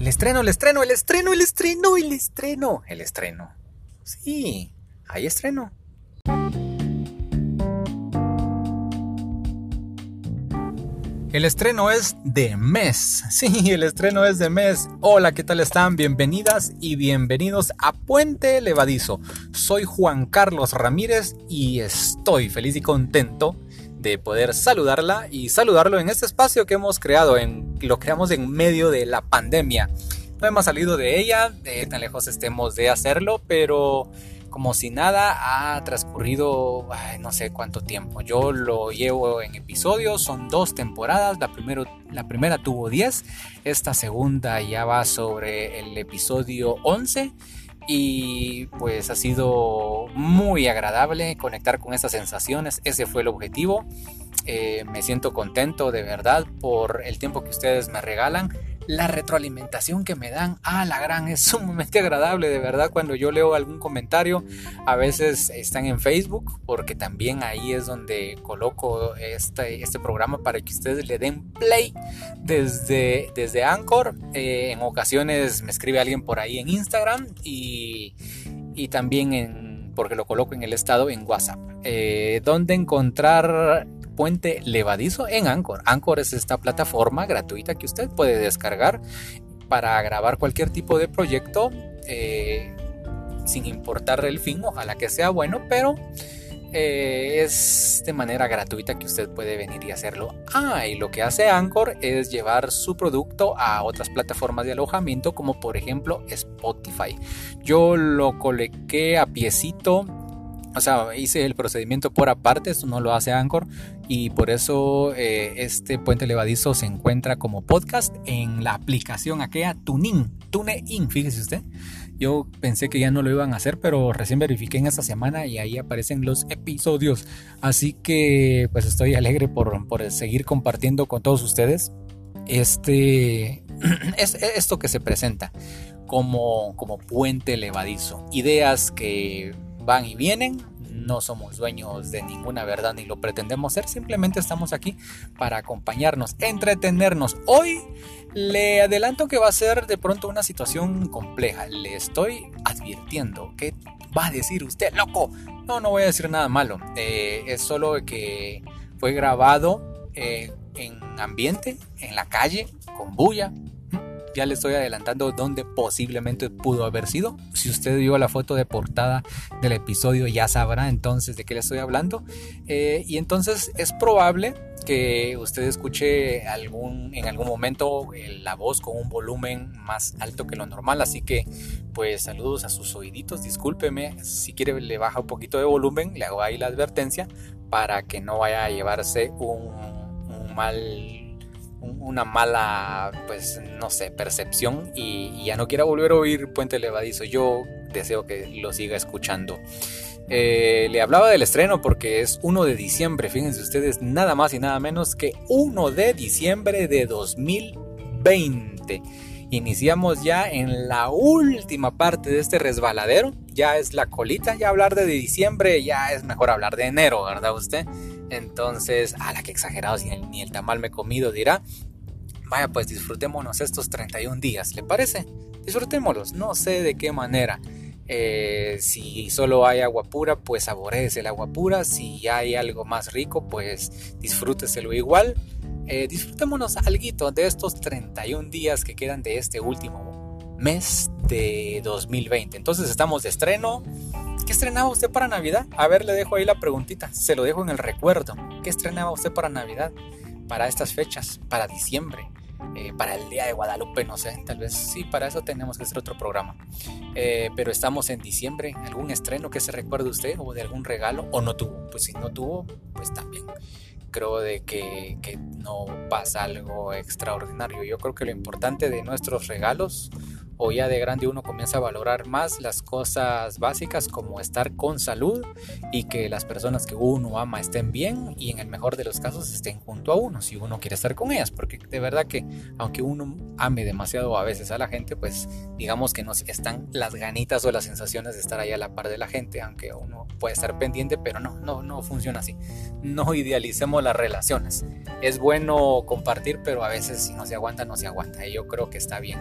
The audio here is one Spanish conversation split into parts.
El estreno, el estreno, el estreno, el estreno, el estreno, el estreno. Sí, hay estreno. El estreno es de mes. Sí, el estreno es de mes. Hola, ¿qué tal están? Bienvenidas y bienvenidos a Puente Levadizo. Soy Juan Carlos Ramírez y estoy feliz y contento de poder saludarla y saludarlo en este espacio que hemos creado, lo creamos en medio de la pandemia. No hemos salido de ella, de tan lejos estemos de hacerlo, pero como si nada ha transcurrido no sé cuánto tiempo. Yo lo llevo en episodios, son dos temporadas, la, primero, la primera tuvo 10, esta segunda ya va sobre el episodio 11 y pues ha sido muy agradable conectar con estas sensaciones, ese fue el objetivo. Eh, me siento contento de verdad por el tiempo que ustedes me regalan la retroalimentación que me dan, ah, la gran, es sumamente agradable, de verdad, cuando yo leo algún comentario, a veces están en Facebook, porque también ahí es donde coloco este, este programa para que ustedes le den play desde, desde Anchor. Eh, en ocasiones me escribe alguien por ahí en Instagram y, y también en, porque lo coloco en el estado en WhatsApp. Eh, donde encontrar puente levadizo en Anchor. Anchor es esta plataforma gratuita que usted puede descargar para grabar cualquier tipo de proyecto eh, sin importar el fin, ojalá que sea bueno, pero eh, es de manera gratuita que usted puede venir y hacerlo. Ah, y lo que hace Anchor es llevar su producto a otras plataformas de alojamiento como por ejemplo Spotify. Yo lo coloqué a piecito o sea, hice el procedimiento por aparte, esto no lo hace Anchor y por eso eh, este puente levadizo se encuentra como podcast en la aplicación aquella TuneIn, TuneIn, fíjese usted. Yo pensé que ya no lo iban a hacer, pero recién verifiqué en esta semana y ahí aparecen los episodios. Así que pues estoy alegre por, por seguir compartiendo con todos ustedes este, es, esto que se presenta como, como puente levadizo. Ideas que van y vienen. No somos dueños de ninguna verdad ni lo pretendemos ser. Simplemente estamos aquí para acompañarnos, entretenernos. Hoy le adelanto que va a ser de pronto una situación compleja. Le estoy advirtiendo que va a decir usted, loco. No, no voy a decir nada malo. Eh, es solo que fue grabado eh, en ambiente, en la calle, con bulla, ya le estoy adelantando dónde posiblemente pudo haber sido. Si usted vio la foto de portada del episodio ya sabrá entonces de qué le estoy hablando. Eh, y entonces es probable que usted escuche algún, en algún momento la voz con un volumen más alto que lo normal. Así que pues saludos a sus oíditos. Discúlpeme. Si quiere le baja un poquito de volumen. Le hago ahí la advertencia para que no vaya a llevarse un mal una mala, pues no sé, percepción y, ya no quiera volver a oír Puente Levadizo. Yo deseo que lo siga escuchando. Eh, le hablaba del estreno porque es 1 de diciembre, fíjense ustedes, nada más y nada menos que 1 de diciembre de 2020. Iniciamos ya en la última parte de este resbaladero, ya es la colita, ya hablar de diciembre, ya es mejor hablar de enero, ¿verdad usted? Entonces, a la que exagerado, si ni el tamal me he comido, dirá. Vaya, pues disfrutémonos estos 31 días, ¿le parece? Disfrutémoslos, no sé de qué manera. Eh, si solo hay agua pura, pues saborees el agua pura. Si hay algo más rico, pues disfrúteselo igual. Eh, disfrutémonos algo de estos 31 días que quedan de este último mes de 2020. Entonces estamos de estreno. ¿Qué estrenaba usted para Navidad? A ver, le dejo ahí la preguntita. Se lo dejo en el recuerdo. ¿Qué estrenaba usted para Navidad? Para estas fechas, para diciembre, eh, para el Día de Guadalupe, no sé. Tal vez sí, para eso tenemos que hacer otro programa. Eh, pero estamos en diciembre. ¿Algún estreno que se recuerde usted o de algún regalo? ¿O no tuvo? Pues si no tuvo, pues también creo de que, que no pasa algo extraordinario. Yo creo que lo importante de nuestros regalos o ya de grande uno comienza a valorar más las cosas básicas como estar con salud y que las personas que uno ama estén bien y en el mejor de los casos estén junto a uno si uno quiere estar con ellas porque de verdad que aunque uno ame demasiado a veces a la gente pues digamos que nos están las ganitas o las sensaciones de estar ahí a la par de la gente aunque uno puede estar pendiente pero no no no funciona así. No idealicemos las relaciones. Es bueno compartir pero a veces si no se aguanta no se aguanta y yo creo que está bien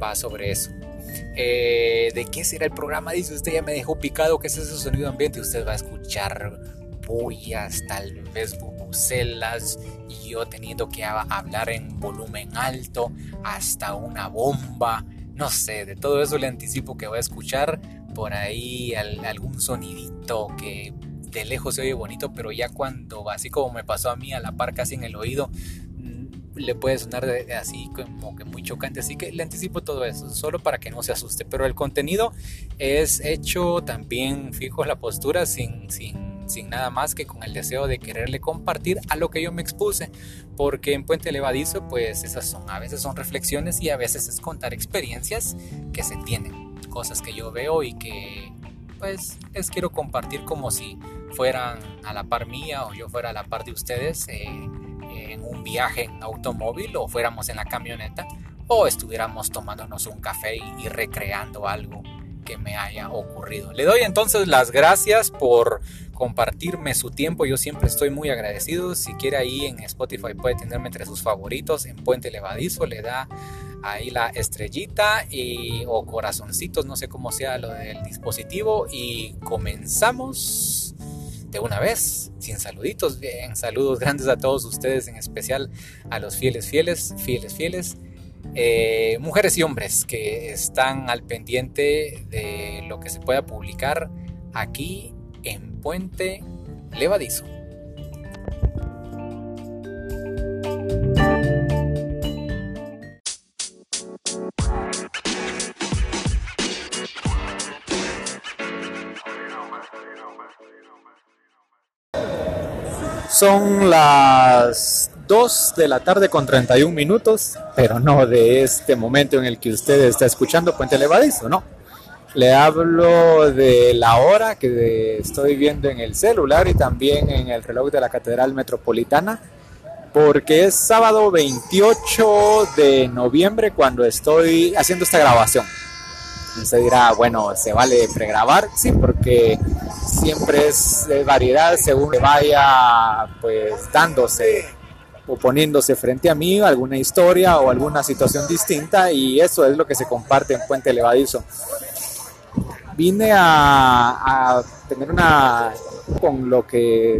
va sobre eso. Eh, ¿De qué será el programa? Dice usted, ya me dejó picado, ¿qué es ese sonido ambiente? Usted va a escuchar bullas, tal vez bubucelas, y yo teniendo que hablar en volumen alto, hasta una bomba, no sé, de todo eso le anticipo que voy a escuchar por ahí algún sonidito que de lejos se oye bonito, pero ya cuando, así como me pasó a mí, a la par casi en el oído, le puede sonar así como que muy chocante, así que le anticipo todo eso, solo para que no se asuste, pero el contenido es hecho también fijo la postura sin, sin, sin nada más que con el deseo de quererle compartir a lo que yo me expuse, porque en Puente Levadizo pues esas son, a veces son reflexiones y a veces es contar experiencias que se tienen cosas que yo veo y que pues les quiero compartir como si fueran a la par mía o yo fuera a la par de ustedes eh, en un viaje en automóvil o fuéramos en la camioneta o estuviéramos tomándonos un café y, recreando algo que me haya ocurrido. Le doy entonces las gracias por compartirme su tiempo. Yo siempre estoy muy agradecido. Si quiere ahí en Spotify puede tenerme entre sus favoritos. En Puente Levadizo le da ahí la estrellita y, o corazoncitos, no sé cómo sea lo del dispositivo. Y comenzamos de una vez, sin saluditos. Bien, saludos grandes a todos ustedes, en especial a los fieles, fieles, fieles, fieles. Eh, mujeres y hombres que están al pendiente de lo que se pueda publicar aquí en Puente Levadizo. Son las 2 de la tarde con 31 minutos, pero no de este momento en el que usted está escuchando Puente Levadizo, no. Le hablo de la hora que estoy viendo en el celular y también en el reloj de la Catedral Metropolitana, porque es sábado 28 de noviembre cuando estoy haciendo esta grabación. Usted dirá, bueno, ¿se vale pregrabar? Sí, porque siempre es de variedad según que vaya pues dándose o poniéndose frente a mí alguna historia o alguna situación distinta y eso es lo que se comparte en Puente Levadizo. Vine a, a tener una con lo que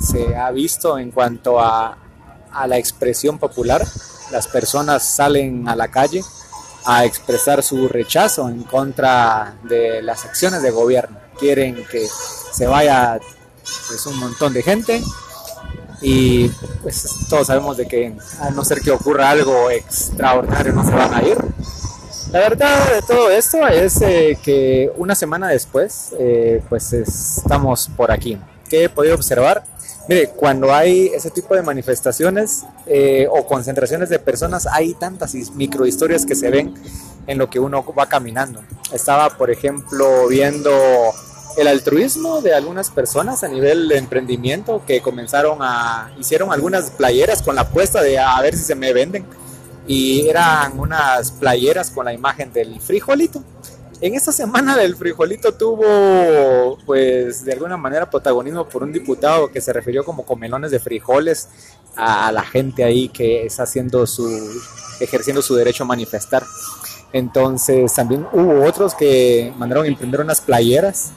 se ha visto en cuanto a, a la expresión popular. Las personas salen a la calle a expresar su rechazo en contra de las acciones de gobierno. Quieren que se vaya pues, un montón de gente y pues todos sabemos de que a no ser que ocurra algo extraordinario no se van a ir. La verdad de todo esto es eh, que una semana después eh, pues estamos por aquí. ¿Qué he podido observar? Mire, cuando hay ese tipo de manifestaciones eh, o concentraciones de personas, hay tantas microhistorias que se ven en lo que uno va caminando. Estaba, por ejemplo, viendo el altruismo de algunas personas a nivel de emprendimiento que comenzaron a, hicieron algunas playeras con la apuesta de a ver si se me venden. Y eran unas playeras con la imagen del frijolito en esta semana del frijolito tuvo, pues, de alguna manera protagonismo por un diputado que se refirió como comelones de frijoles a, la gente ahí que está haciendo su, ejerciendo su derecho a manifestar. Entonces también hubo otros que mandaron imprimir unas playeras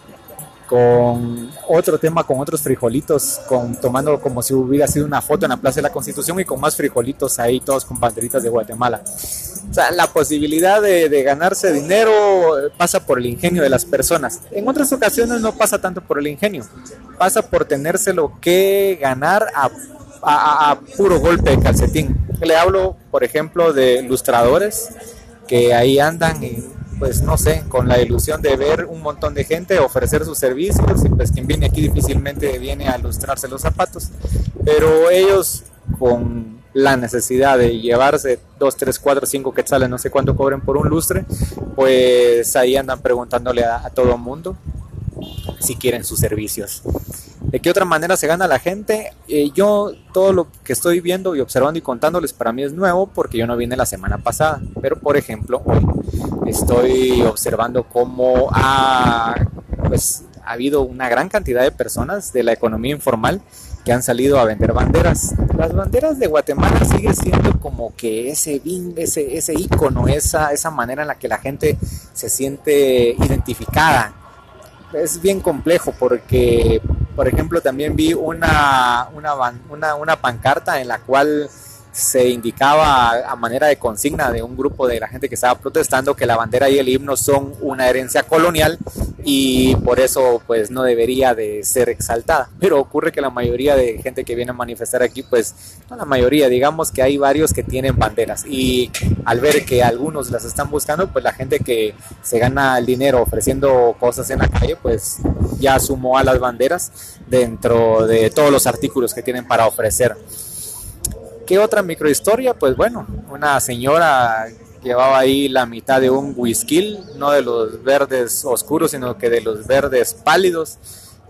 con otro tema, con otros frijolitos, con, tomando como si hubiera sido una foto en la Plaza de la Constitución y con más frijolitos ahí, todos con banderitas de Guatemala. O sea, la posibilidad de, ganarse dinero pasa por el ingenio de las personas. En otras ocasiones no pasa tanto por el ingenio, pasa por tenérselo que ganar a, a puro golpe de calcetín. Le hablo, por ejemplo, de ilustradores que ahí andan y pues no sé, con la ilusión de ver un montón de gente ofrecer sus servicios y pues quien viene aquí difícilmente viene a lustrarse los zapatos, pero ellos con la necesidad de llevarse 2, 3, 4, 5 quetzales, no sé cuánto cobren por un lustre, pues ahí andan preguntándole a, a todo mundo si quieren sus servicios. ¿De qué otra manera se gana la gente? Eh, yo todo lo que estoy viendo y observando y contándoles para mí es nuevo porque yo no vine la semana pasada. Pero por ejemplo, hoy estoy observando cómo ha, pues, ha habido una gran cantidad de personas de la economía informal que han salido a vender banderas. Las banderas de Guatemala sigue siendo como que ese ese, ese ícono, esa, esa manera en la que la gente se siente identificada. Es bien complejo porque, por ejemplo, también vi una, una, una, una pancarta en la cual se indicaba a manera de consigna de un grupo de la gente que estaba protestando que la bandera y el himno son una herencia colonial y por eso pues no debería de ser exaltada. Pero ocurre que la mayoría de gente que viene a manifestar aquí pues no la mayoría, digamos que hay varios que tienen banderas y al ver que algunos las están buscando pues la gente que se gana el dinero ofreciendo cosas en la calle pues ya sumó a las banderas dentro de todos los artículos que tienen para ofrecer. ¿Qué otra microhistoria? Pues bueno, una señora llevaba ahí la mitad de un whisky, no de los verdes oscuros, sino que de los verdes pálidos,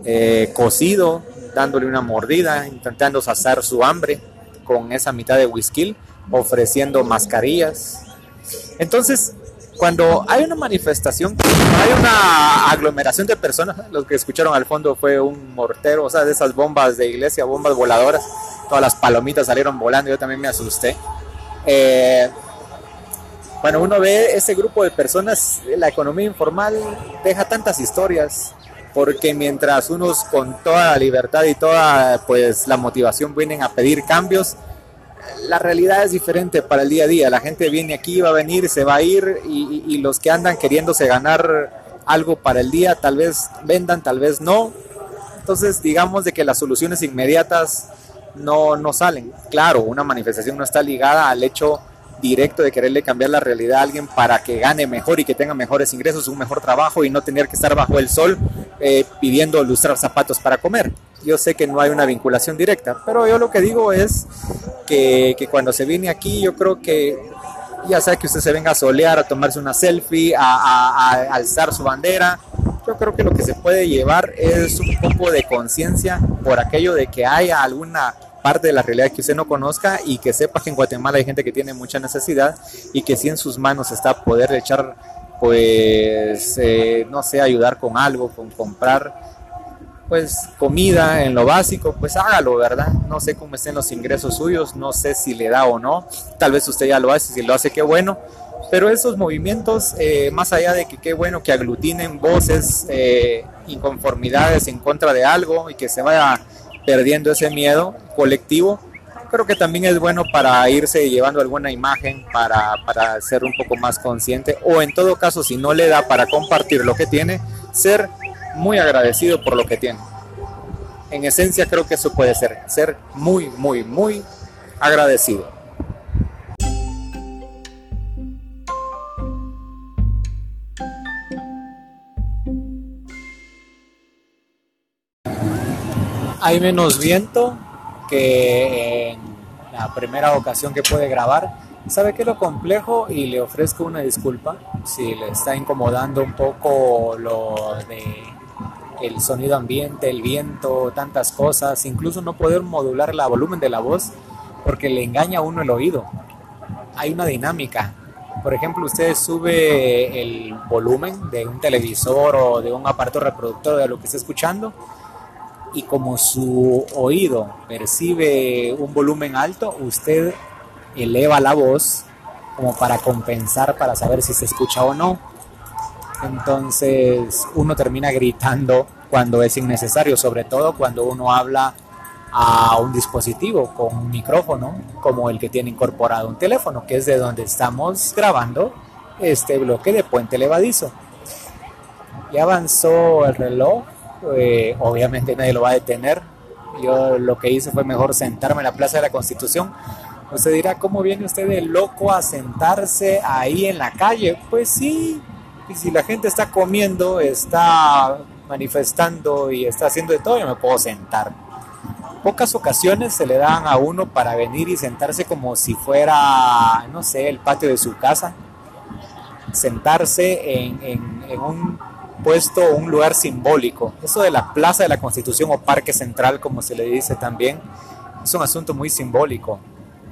eh, cocido, dándole una mordida, intentando saciar su hambre con esa mitad de whisky, ofreciendo mascarillas. Entonces, cuando hay una manifestación, hay una aglomeración de personas, lo que escucharon al fondo fue un mortero, o sea, de esas bombas de iglesia, bombas voladoras, todas las palomitas salieron volando, yo también me asusté. Eh, cuando uno ve ese grupo de personas, la economía informal deja tantas historias, porque mientras unos con toda la libertad y toda pues la motivación vienen a pedir cambios, la realidad es diferente para el día a día. La gente viene aquí, va a venir, se va a ir y, los que andan queriéndose ganar algo para el día, tal vez vendan, tal vez no. Entonces, digamos de que las soluciones inmediatas no, no salen. Claro, una manifestación no está ligada al hecho directo de quererle cambiar la realidad a alguien para que gane mejor y que tenga mejores ingresos, un mejor trabajo y no tener que estar bajo el sol eh, pidiendo lustrar zapatos para comer. Yo sé que no hay una vinculación directa, pero yo lo que digo es que, cuando se viene aquí, yo creo que ya sea que usted se venga a solear, a tomarse una selfie, a, alzar su bandera, yo creo que lo que se puede llevar es un poco de conciencia por aquello de que haya alguna parte de la realidad que usted no conozca y que sepa que en Guatemala hay gente que tiene mucha necesidad y que si en sus manos está poder echar, pues, eh, no sé, ayudar con algo, con comprar pues comida en lo básico, pues hágalo, ¿verdad? No sé cómo estén los ingresos suyos, no sé si le da o no, tal vez usted ya lo hace, si lo hace, qué bueno, pero esos movimientos, eh, más allá de que qué bueno que aglutinen voces, eh, inconformidades en contra de algo y que se vaya perdiendo ese miedo colectivo, creo que también es bueno para irse llevando alguna imagen, para, para ser un poco más consciente, o en todo caso, si no le da para compartir lo que tiene, ser muy agradecido por lo que tiene. En esencia creo que eso puede ser, ser muy, muy, muy agradecido. Hay menos viento que en la primera ocasión que puede grabar. ¿Sabe qué es lo complejo? Y le ofrezco una disculpa si le está incomodando un poco lo de el sonido ambiente, el viento, tantas cosas, incluso no poder modular el volumen de la voz porque le engaña a uno el oído. Hay una dinámica. Por ejemplo, usted sube el volumen de un televisor o de un aparato reproductor de lo que está escuchando y como su oído percibe un volumen alto, usted eleva la voz como para compensar, para saber si se escucha o no entonces uno termina gritando cuando es innecesario, sobre todo cuando uno habla a un dispositivo con un micrófono como el que tiene incorporado un teléfono, que es de donde estamos grabando este bloque de puente levadizo. Ya avanzó el reloj, eh, obviamente nadie lo va a detener. Yo lo que hice fue mejor sentarme en la Plaza de la Constitución. Usted dirá, ¿cómo viene usted de loco a sentarse ahí en la calle? Pues sí, y si la gente está comiendo, está manifestando y está haciendo de todo, yo me puedo sentar. Pocas ocasiones se le dan a uno para venir y sentarse como si fuera, no sé, el patio de su casa. Sentarse en, en un puesto, un lugar simbólico. Eso de la Plaza de la Constitución o Parque Central, como se le dice también, es un asunto muy simbólico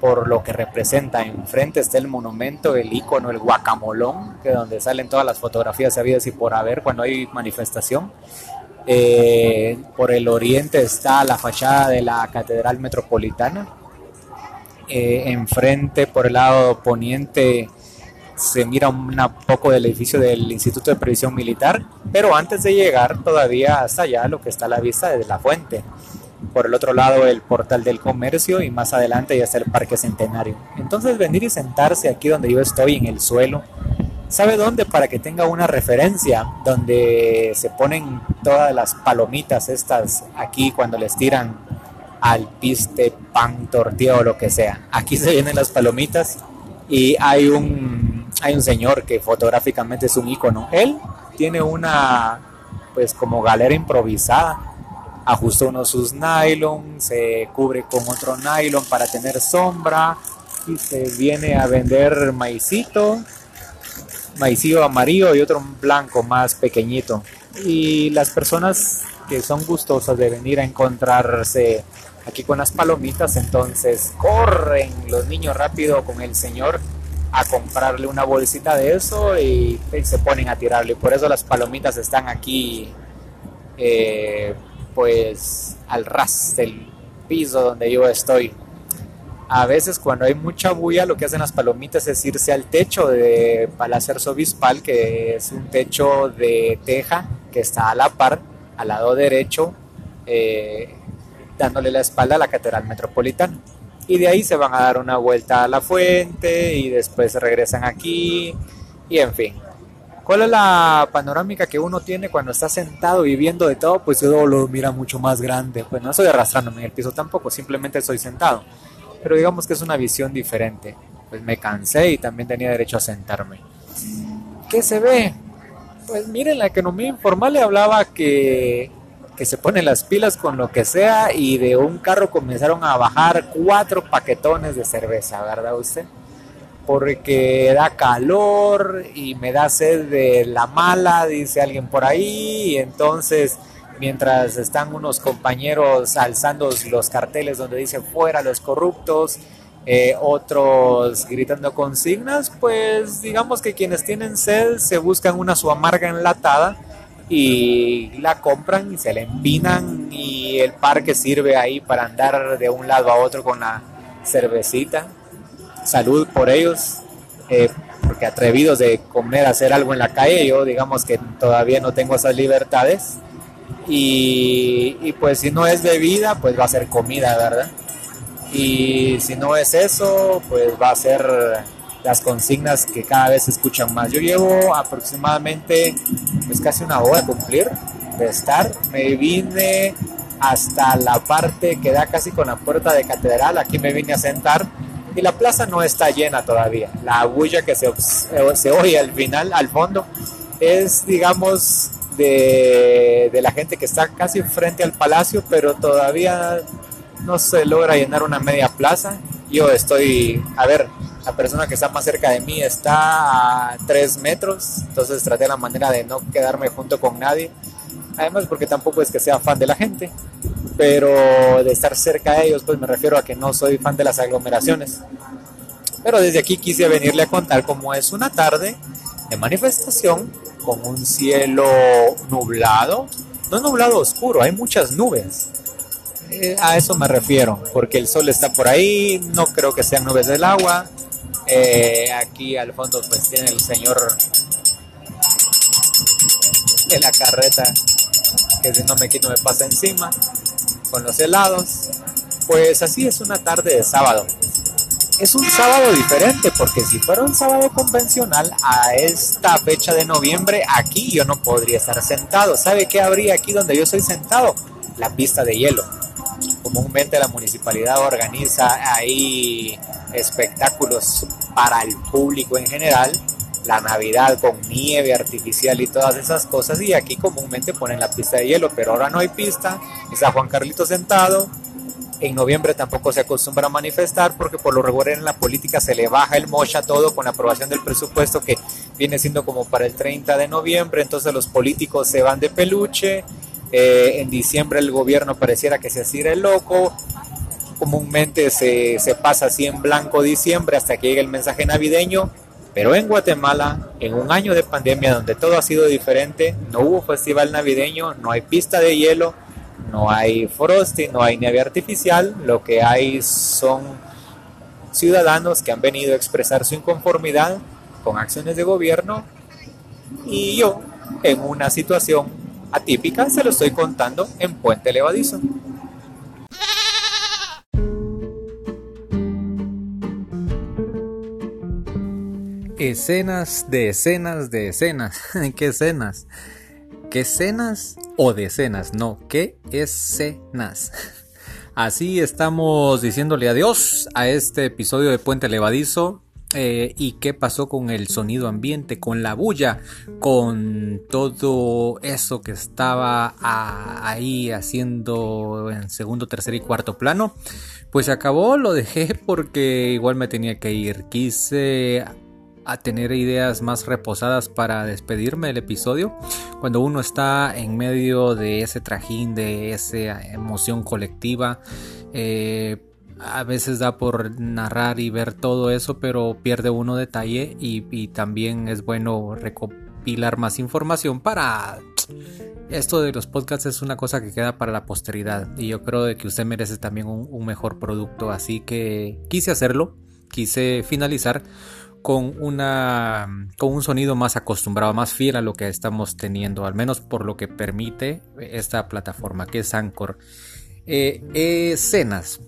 por lo que representa. Enfrente está el monumento, el icono, el guacamolón, que donde salen todas las fotografías habidas y por haber cuando hay manifestación. Eh, por el oriente está la fachada de la Catedral Metropolitana. Eh, enfrente, por el lado poniente, se mira un poco del edificio del Instituto de Previsión Militar, pero antes de llegar todavía hasta allá lo que está a la vista de la fuente. Por el otro lado el portal del comercio y más adelante ya está el Parque Centenario. Entonces venir y sentarse aquí donde yo estoy en el suelo, ¿sabe dónde? Para que tenga una referencia donde se ponen todas las palomitas estas aquí cuando les tiran al piste, pan, tortilla o lo que sea. Aquí se vienen las palomitas y hay un hay un señor que fotográficamente es un icono. Él tiene una, pues como galera improvisada. Ajusta uno sus nylon, se cubre con otro nylon para tener sombra y se viene a vender maicito, maicillo amarillo y otro blanco más pequeñito. Y las personas que son gustosas de venir a encontrarse aquí con las palomitas, entonces corren los niños rápido con el señor a comprarle una bolsita de eso y, se ponen a tirarle. Por eso las palomitas están aquí, eh, pues al ras del piso donde yo estoy. A veces cuando hay mucha bulla lo que hacen las palomitas es irse al techo de Palacio Arzobispal, que es un techo de teja que está a la par, al lado derecho, eh, dándole la espalda a la Catedral Metropolitana y de ahí se van a dar una vuelta a la fuente y después regresan aquí y en fin. ¿Cuál es la panorámica que uno tiene cuando está sentado y viendo de todo? Pues uno lo mira mucho más grande. Pues no estoy arrastrándome en el piso tampoco, simplemente estoy sentado. Pero digamos que es una visión diferente. Pues me cansé y también tenía derecho a sentarme. ¿Qué se ve? Pues miren, la economía informal le hablaba que que se ponen las pilas con lo que sea y de un carro comenzaron a bajar cuatro paquetones de cerveza, ¿verdad usted? Porque da calor y me da sed de la mala, dice alguien por ahí, y entonces mientras están unos compañeros alzando los carteles donde dice fuera los corruptos, eh, otros gritando consignas, pues digamos que quienes tienen sed se buscan una su amarga enlatada y la compran y se la empinan y el parque sirve ahí para andar de un lado a otro con la cervecita. Salud por ellos, eh, porque atrevidos de comer, hacer algo en la calle, yo digamos que todavía no tengo esas libertades. Y, y pues si no es bebida, pues va a ser comida, ¿verdad? Y si no es eso, pues va a ser las consignas que cada vez se escuchan más. Yo llevo aproximadamente pues casi una hora a cumplir de estar. Me vine hasta la parte que da casi con la puerta de catedral. Aquí me vine a sentar y la plaza no está llena todavía. La bulla que se, se oye al final, al fondo, es digamos de, de la gente que está casi frente al palacio, pero todavía no se logra llenar una media plaza. Yo estoy, a ver, la persona que está más cerca de mí está a 3 metros, entonces traté la manera de no quedarme junto con nadie. Además porque tampoco es que sea fan de la gente, pero de estar cerca de ellos, pues me refiero a que no soy fan de las aglomeraciones. Pero desde aquí quise venirle a contar cómo es una tarde de manifestación con un cielo nublado, no nublado oscuro, hay muchas nubes. Eh, a eso me refiero, porque el sol está por ahí, no creo que sean nubes del agua, eh, aquí al fondo pues tiene el señor de la carreta que si no me quito me pasa encima con los helados. Pues así es una tarde de sábado. Es un sábado diferente porque si fuera un sábado convencional a esta fecha de noviembre aquí yo no podría estar sentado. ¿Sabe qué habría aquí donde yo estoy sentado? La pista de hielo comúnmente la municipalidad organiza ahí espectáculos para el público en general, la Navidad con nieve artificial y todas esas cosas y aquí comúnmente ponen la pista de hielo, pero ahora no hay pista, está Juan Carlito sentado, en noviembre tampoco se acostumbra a manifestar porque por lo regular en la política se le baja el mocha todo con la aprobación del presupuesto que viene siendo como para el 30 de noviembre, entonces los políticos se van de peluche eh, en diciembre el gobierno pareciera que se hacía el loco. Comúnmente se, se pasa así en blanco diciembre hasta que llegue el mensaje navideño, Pero en Guatemala, en un año de pandemia donde todo ha sido diferente, no hubo festival navideño, no hay pista de hielo, no hay frosty, no hay nieve artificial, lo que hay son ciudadanos que han venido a expresar su inconformidad con acciones de gobierno y yo, en una situación atípica, se lo estoy contando en Puente Levadizo. Escenas de escenas de escenas. ¿Qué escenas? ¿Qué escenas o decenas? No, ¿qué escenas? Así estamos diciéndole adiós a este episodio de Puente Levadizo. Eh, y qué pasó con el sonido ambiente, con la bulla, con todo eso que estaba ahí haciendo en segundo, tercer y cuarto plano. Pues se acabó, lo dejé porque igual me tenía que ir. Quise a tener ideas más reposadas para despedirme del episodio. Cuando uno está en medio de ese trajín, de esa emoción colectiva, eh, a veces da por narrar y ver todo eso, pero pierde uno detalle y, también es bueno recopilar más información para esto de los podcasts es una cosa que queda para la posteridad y yo creo que usted merece también un, mejor producto así que quise hacerlo quise finalizar con, una, con un sonido más acostumbrado, más fiel a lo que estamos teniendo, al menos por lo que permite esta plataforma que es Anchor. Eh, escenas.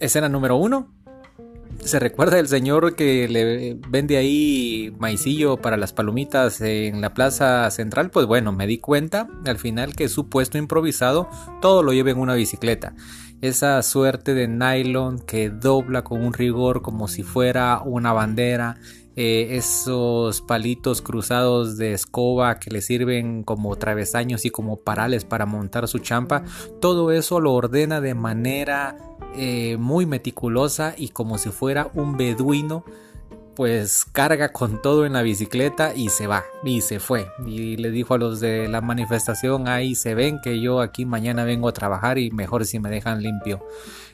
Escena número uno. ¿Se recuerda el señor que le vende ahí maicillo para las palomitas en la plaza central? Pues bueno, me di cuenta al final que su puesto improvisado todo lo lleva en una bicicleta esa suerte de nylon que dobla con un rigor como si fuera una bandera, eh, esos palitos cruzados de escoba que le sirven como travesaños y como parales para montar su champa, todo eso lo ordena de manera eh, muy meticulosa y como si fuera un beduino pues carga con todo en la bicicleta y se va y se fue. Y le dijo a los de la manifestación ahí se ven que yo aquí mañana vengo a trabajar y mejor si me dejan limpio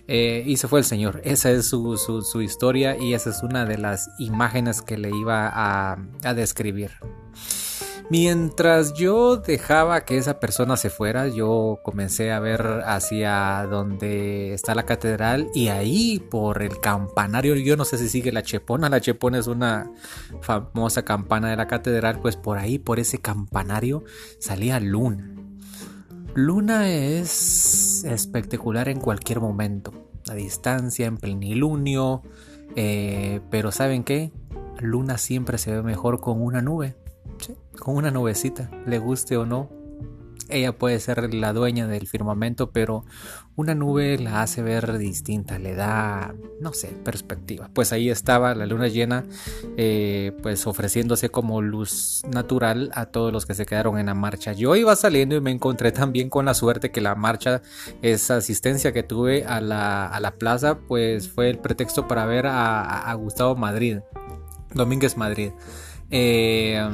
eh, y se fue el señor. Esa es su, su, historia y esa es una de las imágenes que le iba a, a describir Mientras yo dejaba que esa persona se fuera, yo comencé a ver hacia donde está la catedral y ahí por el campanario, yo no sé si sigue la Chepona, la Chepona es una famosa campana de la catedral, pues por ahí, por ese campanario, salía Luna. Luna es espectacular en cualquier momento, a distancia, en plenilunio, eh, pero ¿saben qué? Luna siempre se ve mejor con una nube con una nubecita, le guste o no. Ella puede ser la dueña del firmamento, pero una nube la hace ver distinta, le da, no sé, perspectiva. Pues ahí estaba la luna llena, eh, pues ofreciéndose como luz natural a todos los que se quedaron en la marcha. Yo iba saliendo y me encontré también con la suerte que la marcha, esa asistencia que tuve a la, plaza, pues fue el pretexto para ver a, a Gustavo Madrid, Domínguez Madrid. Eh,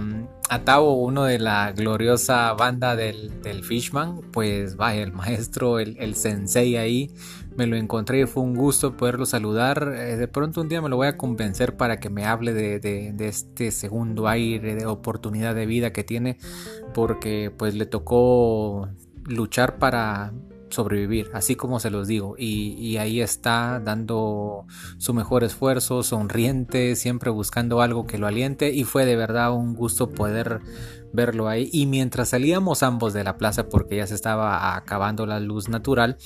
Atavo, uno de la gloriosa banda del, Fishman, pues vaya, el maestro, el, sensei ahí, me lo encontré y fue un gusto poderlo saludar. Eh, de pronto un día me lo voy a convencer para que me hable de, de, este segundo aire, de oportunidad de vida que tiene, porque pues le tocó luchar para sobrevivir, así como se los digo. Y, ahí está dando su mejor esfuerzo, sonriente, siempre buscando algo que lo aliente. Y fue de verdad un gusto poder verlo ahí. Y mientras salíamos ambos de la plaza, porque ya se estaba acabando la luz natural,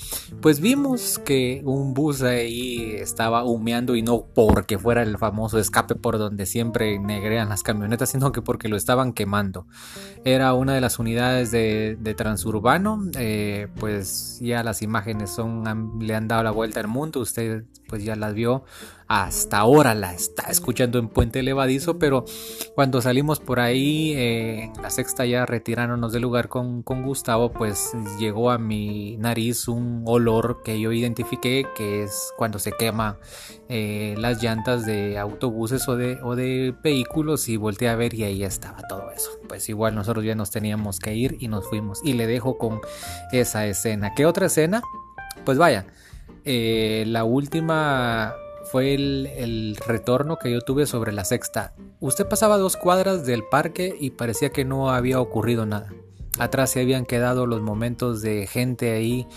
pues vimos que un bus ahí estaba humeando y no porque fuera el famoso escape por donde siempre negrean las camionetas, sino que porque lo estaban quemando. Era una de las unidades de, transurbano, eh, pues ya las imágenes son, le han dado la vuelta al mundo, usted pues ya las vio hasta ahora la está escuchando en Puente Levadizo, pero cuando salimos por ahí eh, en la sexta ya retirándonos del lugar con, Gustavo, pues llegó a mi nariz un olor que yo identifiqué que es cuando se quema eh, las llantas de autobuses o de, o de vehículos y volteé a ver y ahí estaba todo eso. Pues igual nosotros ya nos teníamos que ir y nos fuimos y le dejo con esa escena. ¿Qué otra escena? Pues vaya, eh, la última fue el, retorno que yo tuve sobre la sexta. Usted pasaba dos cuadras del parque y parecía que no había ocurrido nada. Atrás se habían quedado los momentos de gente ahí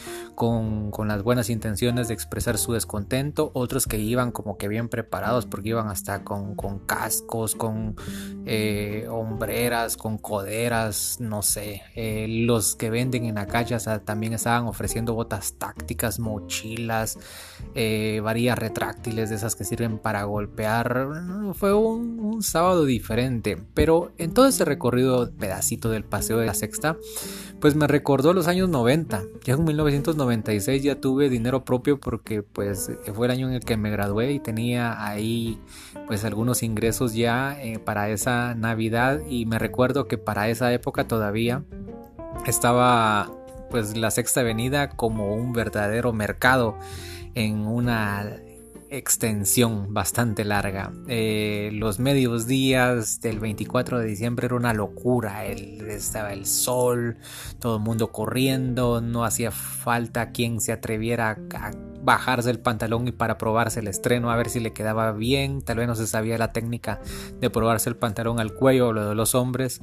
con, las buenas intenciones de expresar su descontento, otros que iban como que bien preparados porque iban hasta con, cascos, con eh, hombreras, con coderas, no sé. Eh, los que venden en la calle también estaban ofreciendo botas tácticas, mochilas, eh, varillas retráctiles de esas que sirven para golpear. Fue un, un sábado diferente, pero en todo ese recorrido pedacito del paseo de la sexta, pues me recordó los años 90. Ya en 1996 ya tuve dinero propio porque pues fue el año en el que me gradué y tenía ahí pues algunos ingresos ya eh, para esa Navidad. Y me recuerdo que para esa época todavía estaba pues la Sexta Avenida como un verdadero mercado en una extensión bastante larga. Eh, los medios días del 24 de diciembre era una locura. estaba el sol, todo el mundo corriendo, no hacía falta quien se atreviera a, bajarse el pantalón y para probarse el estreno a ver si le quedaba bien. Tal vez no se sabía la técnica de probarse el pantalón al cuello o lo de los hombres.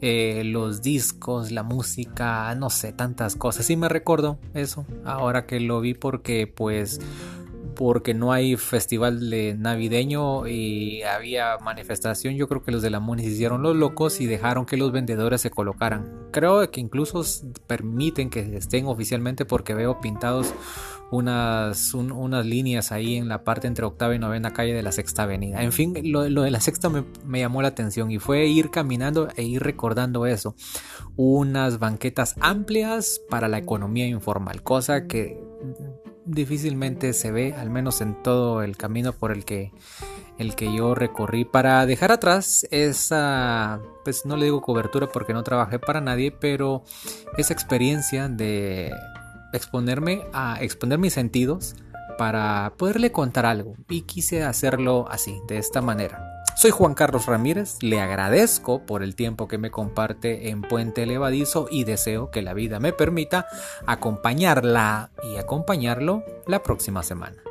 Eh, los discos, la música, no sé, tantas cosas. Sí me recuerdo eso, ahora que lo vi porque pues porque no hay festival de navideño y había manifestación, yo creo que los de la MUNI hicieron los locos y dejaron que los vendedores se colocaran. Creo que incluso permiten que estén oficialmente porque veo pintados unas, unas líneas ahí en la parte entre octava y novena calle de la sexta avenida. En fin, lo, de la sexta me, llamó la atención y fue ir caminando e ir recordando eso. Unas banquetas amplias para la economía informal, cosa que difícilmente se ve, al menos en todo el camino por el que, el que yo recorrí, para dejar atrás esa, pues no le digo cobertura porque no trabajé para nadie, pero esa experiencia de exponerme a exponer mis sentidos para poderle contar algo y quise hacerlo así, de esta manera. Soy Juan Carlos Ramírez, le agradezco por el tiempo que me comparte en Puente Levadizo y deseo que la vida me permita acompañarla y acompañarlo la próxima semana.